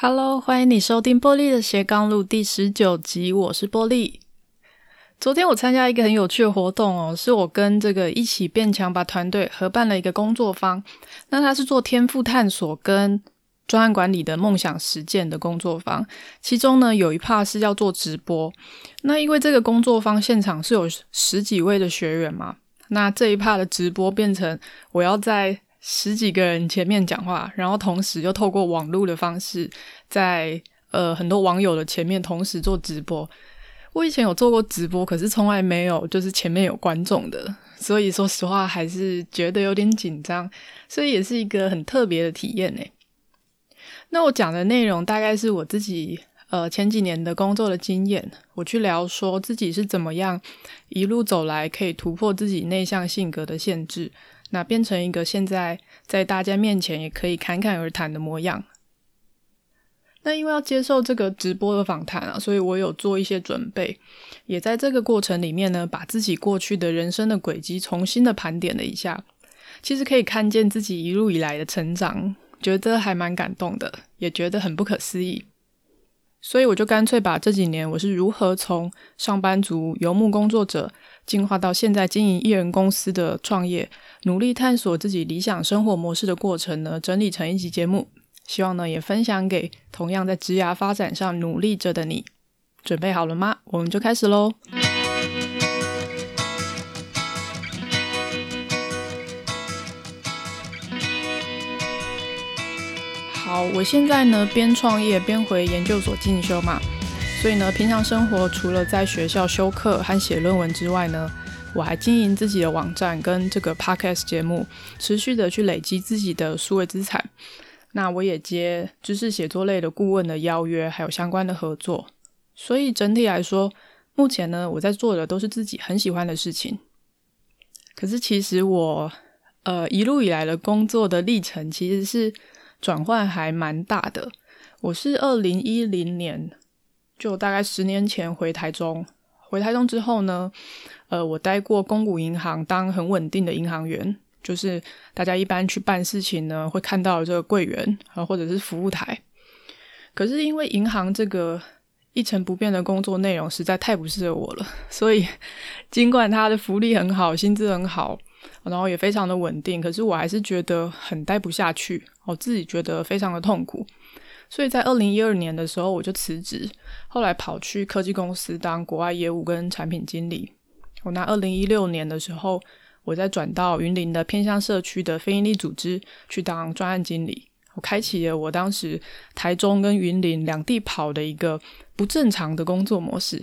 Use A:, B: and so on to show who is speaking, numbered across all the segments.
A: Hello，欢迎你收听波莉的斜杠路第十九集，我是波莉。昨天我参加一个很有趣的活动哦，是我跟这个一起变强吧团队合办了一个工作坊。那它是做天赋探索跟专案管理的梦想实践的工作坊，其中呢有一 part 是要做直播。那因为这个工作坊现场是有十几位的学员嘛，那这一 part 的直播变成我要在十几个人前面讲话，然后同时又透过网络的方式在，在呃很多网友的前面同时做直播。我以前有做过直播，可是从来没有就是前面有观众的，所以说实话还是觉得有点紧张，所以也是一个很特别的体验呢。那我讲的内容大概是我自己呃前几年的工作的经验，我去聊说自己是怎么样一路走来可以突破自己内向性格的限制。那变成一个现在在大家面前也可以侃侃而谈的模样。那因为要接受这个直播的访谈啊，所以我有做一些准备，也在这个过程里面呢，把自己过去的人生的轨迹重新的盘点了一下。其实可以看见自己一路以来的成长，觉得还蛮感动的，也觉得很不可思议。所以我就干脆把这几年我是如何从上班族游牧工作者，进化到现在经营艺人公司的创业，努力探索自己理想生活模式的过程呢，整理成一集节目，希望呢也分享给同样在职涯发展上努力着的你。准备好了吗？我们就开始喽。好，我现在呢边创业边回研究所进修嘛。所以呢，平常生活除了在学校修课和写论文之外呢，我还经营自己的网站跟这个 podcast 节目，持续的去累积自己的数位资产。那我也接知识写作类的顾问的邀约，还有相关的合作。所以整体来说，目前呢，我在做的都是自己很喜欢的事情。可是其实我呃一路以来的工作的历程，其实是转换还蛮大的。我是二零一零年。就大概十年前回台中，回台中之后呢，呃，我待过公股银行当很稳定的银行员，就是大家一般去办事情呢会看到这个柜员啊，或者是服务台。可是因为银行这个一成不变的工作内容实在太不适合我了，所以尽管它的福利很好，薪资很好，然后也非常的稳定，可是我还是觉得很待不下去，我自己觉得非常的痛苦。所以在二零一二年的时候，我就辞职，后来跑去科技公司当国外业务跟产品经理。我那二零一六年的时候，我再转到云林的偏乡社区的非营利组织去当专案经理。我开启了我当时台中跟云林两地跑的一个不正常的工作模式。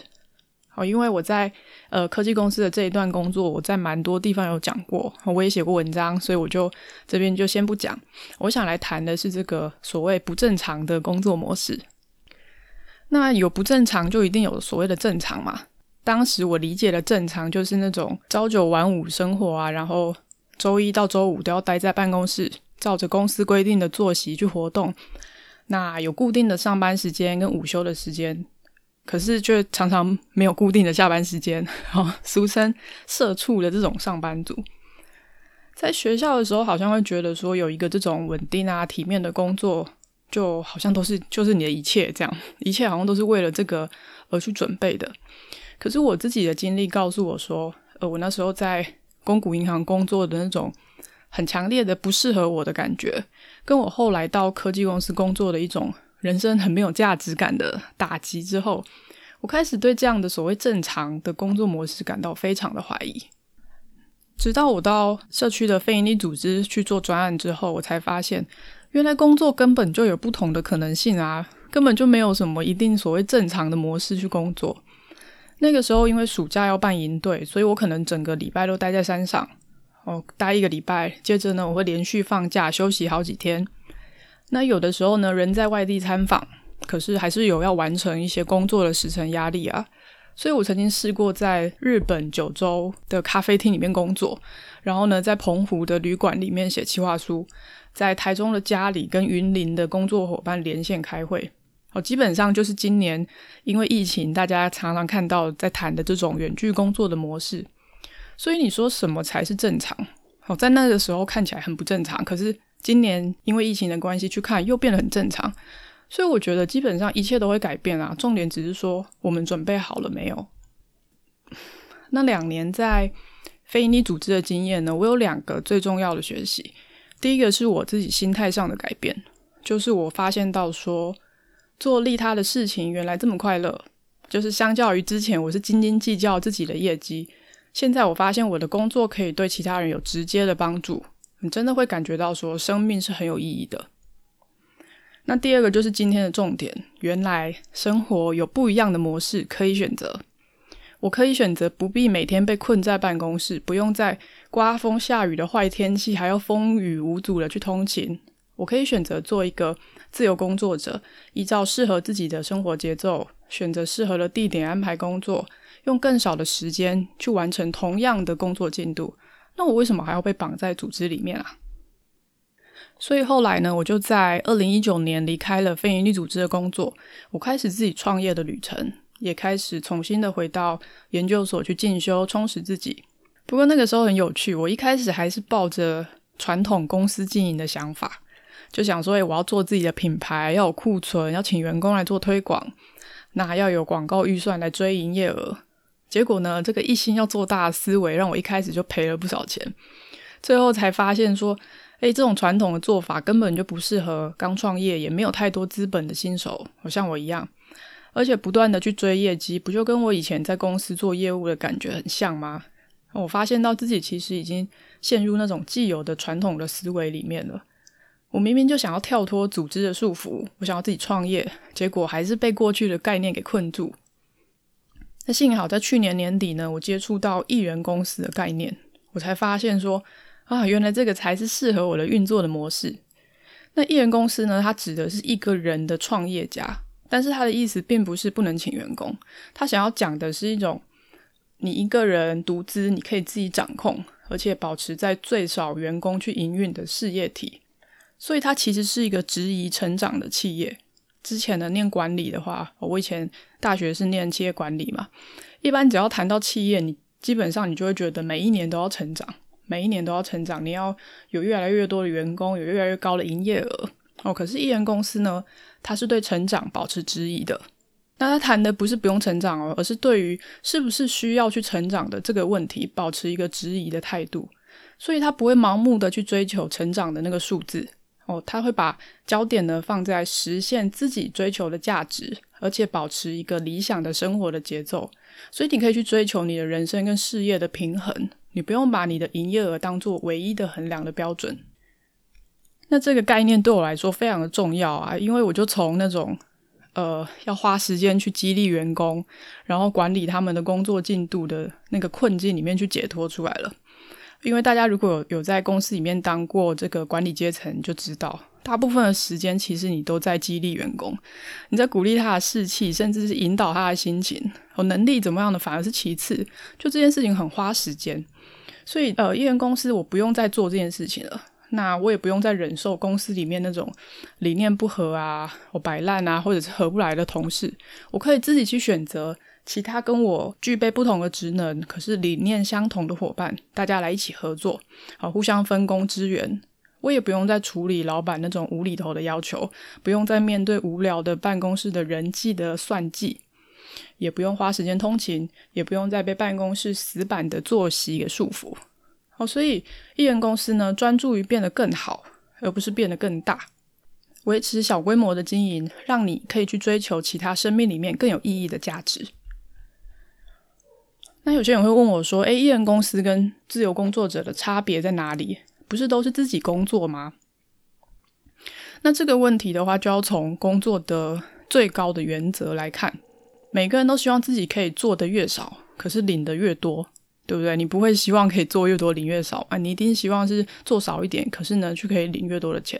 A: 哦，因为我在呃科技公司的这一段工作，我在蛮多地方有讲过，我也写过文章，所以我就这边就先不讲。我想来谈的是这个所谓不正常的工作模式。那有不正常，就一定有所谓的正常嘛？当时我理解的正常，就是那种朝九晚五生活啊，然后周一到周五都要待在办公室，照着公司规定的作息去活动。那有固定的上班时间跟午休的时间。可是，却常常没有固定的下班时间，哦，俗称“社畜”的这种上班族，在学校的时候，好像会觉得说有一个这种稳定啊、体面的工作，就好像都是就是你的一切，这样一切好像都是为了这个而去准备的。可是我自己的经历告诉我说，呃，我那时候在公股银行工作的那种很强烈的不适合我的感觉，跟我后来到科技公司工作的一种。人生很没有价值感的打击之后，我开始对这样的所谓正常的工作模式感到非常的怀疑。直到我到社区的非营利组织去做专案之后，我才发现，原来工作根本就有不同的可能性啊，根本就没有什么一定所谓正常的模式去工作。那个时候，因为暑假要办营队，所以我可能整个礼拜都待在山上，哦，待一个礼拜，接着呢，我会连续放假休息好几天。那有的时候呢，人在外地参访，可是还是有要完成一些工作的时程压力啊。所以我曾经试过在日本九州的咖啡厅里面工作，然后呢，在澎湖的旅馆里面写企划书，在台中的家里跟云林的工作伙伴连线开会。哦，基本上就是今年因为疫情，大家常常看到在谈的这种远距工作的模式。所以你说什么才是正常？哦，在那个时候看起来很不正常，可是。今年因为疫情的关系去看，又变得很正常。所以我觉得基本上一切都会改变啊，重点只是说我们准备好了没有。那两年在非营利组织的经验呢，我有两个最重要的学习。第一个是我自己心态上的改变，就是我发现到说做利他的事情原来这么快乐。就是相较于之前，我是斤斤计较自己的业绩，现在我发现我的工作可以对其他人有直接的帮助，你真的会感觉到说生命是很有意义的。那第二个就是今天的重点，原来生活有不一样的模式可以选择。我可以选择不必每天被困在办公室，不用在刮风下雨的坏天气还要风雨无阻的去通勤。我可以选择做一个自由工作者，依照适合自己的生活节奏，选择适合的地点安排工作，用更少的时间去完成同样的工作进度。那我为什么还要被绑在组织里面啊？所以后来呢，我就在二零一九年离开了非营利组织的工作，我开始自己创业的旅程。也开始重新的回到研究所去进修，充实自己。不过那个时候很有趣，我一开始还是抱着传统公司经营的想法，就想说，诶，我要做自己的品牌，要有库存，要请员工来做推广，那要有广告预算来追营业额。结果呢，这个一心要做大的思维，让我一开始就赔了不少钱。最后才发现说，诶，这种传统的做法根本就不适合刚创业，也没有太多资本的新手，好像我一样。而且不断的去追业绩，不就跟我以前在公司做业务的感觉很像吗？我发现到自己其实已经陷入那种既有的传统的思维里面了。我明明就想要跳脱组织的束缚，我想要自己创业，结果还是被过去的概念给困住。那幸好在去年年底呢，我接触到艺人公司的概念，我才发现说啊，原来这个才是适合我的运作的模式。那艺人公司呢，它指的是一个人的创业家。但是他的意思并不是不能请员工，他想要讲的是一种你一个人独资，你可以自己掌控，而且保持在最少员工去营运的事业体。所以它其实是一个质疑成长的企业。之前的念管理的话，我以前大学是念企业管理嘛，一般只要谈到企业，你基本上你就会觉得每一年都要成长，每一年都要成长，你要有越来越多的员工，有越来越高的营业额。哦，可是艺人公司呢，他是对成长保持质疑的。那他谈的不是不用成长哦，而是对于是不是需要去成长的这个问题，保持一个质疑的态度。所以他不会盲目的去追求成长的那个数字哦，他会把焦点呢放在实现自己追求的价值，而且保持一个理想的生活的节奏。所以你可以去追求你的人生跟事业的平衡，你不用把你的营业额当做唯一的衡量的标准。那这个概念对我来说非常的重要啊，因为我就从那种呃要花时间去激励员工，然后管理他们的工作进度的那个困境里面去解脱出来了。因为大家如果有有在公司里面当过这个管理阶层，就知道大部分的时间其实你都在激励员工，你在鼓励他的士气，甚至是引导他的心情。我能力怎么样的反而是其次，就这件事情很花时间。所以呃，一人公司我不用再做这件事情了。那我也不用再忍受公司里面那种理念不合啊，我摆烂啊，或者是合不来的同事。我可以自己去选择其他跟我具备不同的职能，可是理念相同的伙伴，大家来一起合作，好，互相分工支援。我也不用再处理老板那种无厘头的要求，不用再面对无聊的办公室的人际的算计，也不用花时间通勤，也不用再被办公室死板的作息给束缚。哦，所以艺人公司呢，专注于变得更好，而不是变得更大，维持小规模的经营，让你可以去追求其他生命里面更有意义的价值。那有些人会问我说：“诶，艺人公司跟自由工作者的差别在哪里？不是都是自己工作吗？”那这个问题的话，就要从工作的最高的原则来看，每个人都希望自己可以做得越少，可是领得越多。对不对？你不会希望可以做越多领越少啊，你一定希望是做少一点，可是呢，却可以领越多的钱。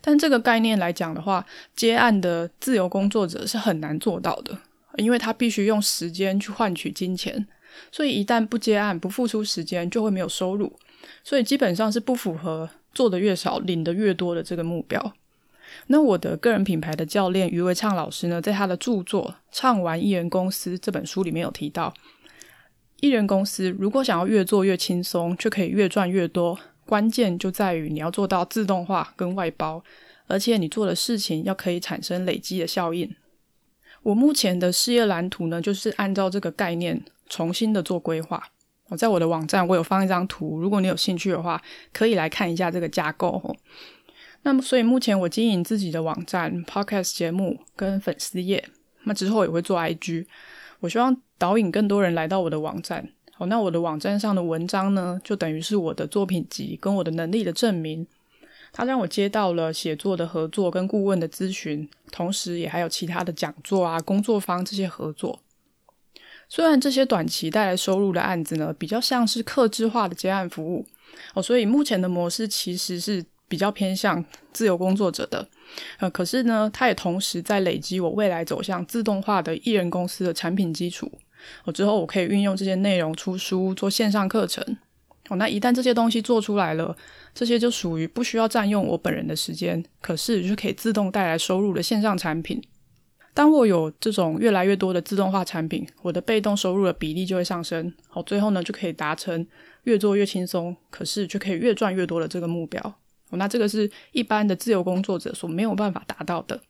A: 但这个概念来讲的话，接案的自由工作者是很难做到的，因为他必须用时间去换取金钱，所以一旦不接案、不付出时间，就会没有收入，所以基本上是不符合做的越少领的越多的这个目标。那我的个人品牌的教练余维畅老师呢，在他的著作《畅玩艺人公司》这本书里面有提到。艺人公司如果想要越做越轻松，却可以越赚越多，关键就在于你要做到自动化跟外包，而且你做的事情要可以产生累积的效应。我目前的事业蓝图呢，就是按照这个概念重新的做规划。我在我的网站，我有放一张图，如果你有兴趣的话，可以来看一下这个架构。那么，所以目前我经营自己的网站、Podcast 节目跟粉丝页，那之后也会做 IG。我希望导引更多人来到我的网站。好，那我的网站上的文章呢，就等于是我的作品集跟我的能力的证明。他让我接到了写作的合作跟顾问的咨询，同时也还有其他的讲座啊、工作坊这些合作。虽然这些短期带来收入的案子呢，比较像是客制化的接案服务哦，所以目前的模式其实是比较偏向自由工作者的。呃，可是呢，它也同时在累积我未来走向自动化的艺人公司的产品基础。哦，之后我可以运用这些内容出书、做线上课程。哦，那一旦这些东西做出来了，这些就属于不需要占用我本人的时间，可是就可以自动带来收入的线上产品。当我有这种越来越多的自动化产品，我的被动收入的比例就会上升。好，最后呢，就可以达成越做越轻松，可是就可以越赚越多的这个目标。那这个是一般的自由工作者所没有办法达到的。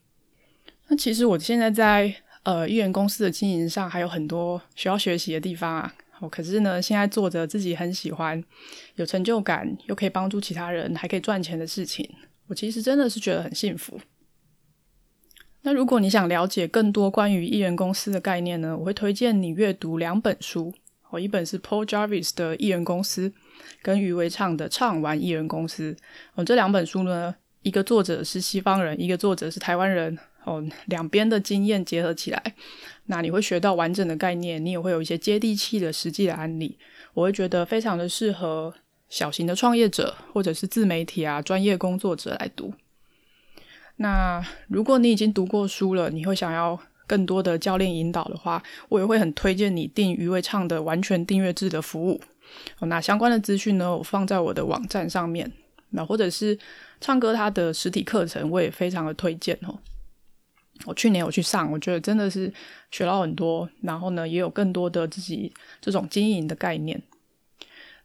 A: 那其实我现在在呃艺人公司的经营上还有很多需要学习的地方啊。哦，可是呢，现在做着自己很喜欢、有成就感，又可以帮助其他人，还可以赚钱的事情，我其实真的是觉得很幸福。那如果你想了解更多关于艺人公司的概念呢，我会推荐你阅读两本书。哦，一本是 Paul Jarvis 的《艺人公司》，跟余维畅的《畅玩艺人公司》。哦，这两本书呢，一个作者是西方人，一个作者是台湾人。哦，两边的经验结合起来，那你会学到完整的概念，你也会有一些接地气的实际的案例。我会觉得非常的适合小型的创业者或者是自媒体啊、专业工作者来读。那如果你已经读过书了，你会想要更多的教练引导的话，我也会很推荐你订余伟畅的完全订阅制的服务。那相关的资讯呢，我放在我的网站上面。那或者是唱歌他的实体课程，我也非常的推荐哦。我去年有去上，我觉得真的是学到很多，然后呢，也有更多的自己这种经营的概念。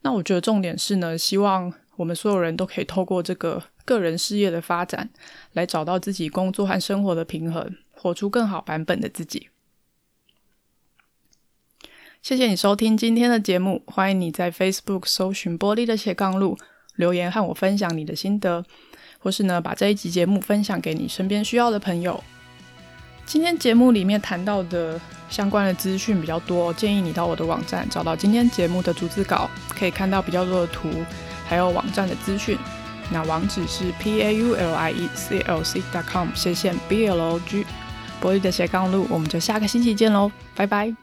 A: 那我觉得重点是呢，希望我们所有人都可以透过这个个人事业的发展，来找到自己工作和生活的平衡，活出更好版本的自己。谢谢你收听今天的节目，欢迎你在 Facebook 搜寻玻璃的斜杠路，留言和我分享你的心得，或是呢，把这一集节目分享给你身边需要的朋友。今天节目里面谈到的相关的资讯比较多，建议你到我的网站找到今天节目的逐字稿，可以看到比较多的图，还有网站的资讯。那网址是 p a u l i e c l c dot com 斜线 b l o g，玻璃的斜杠路，我们就下个星期见喽，拜拜。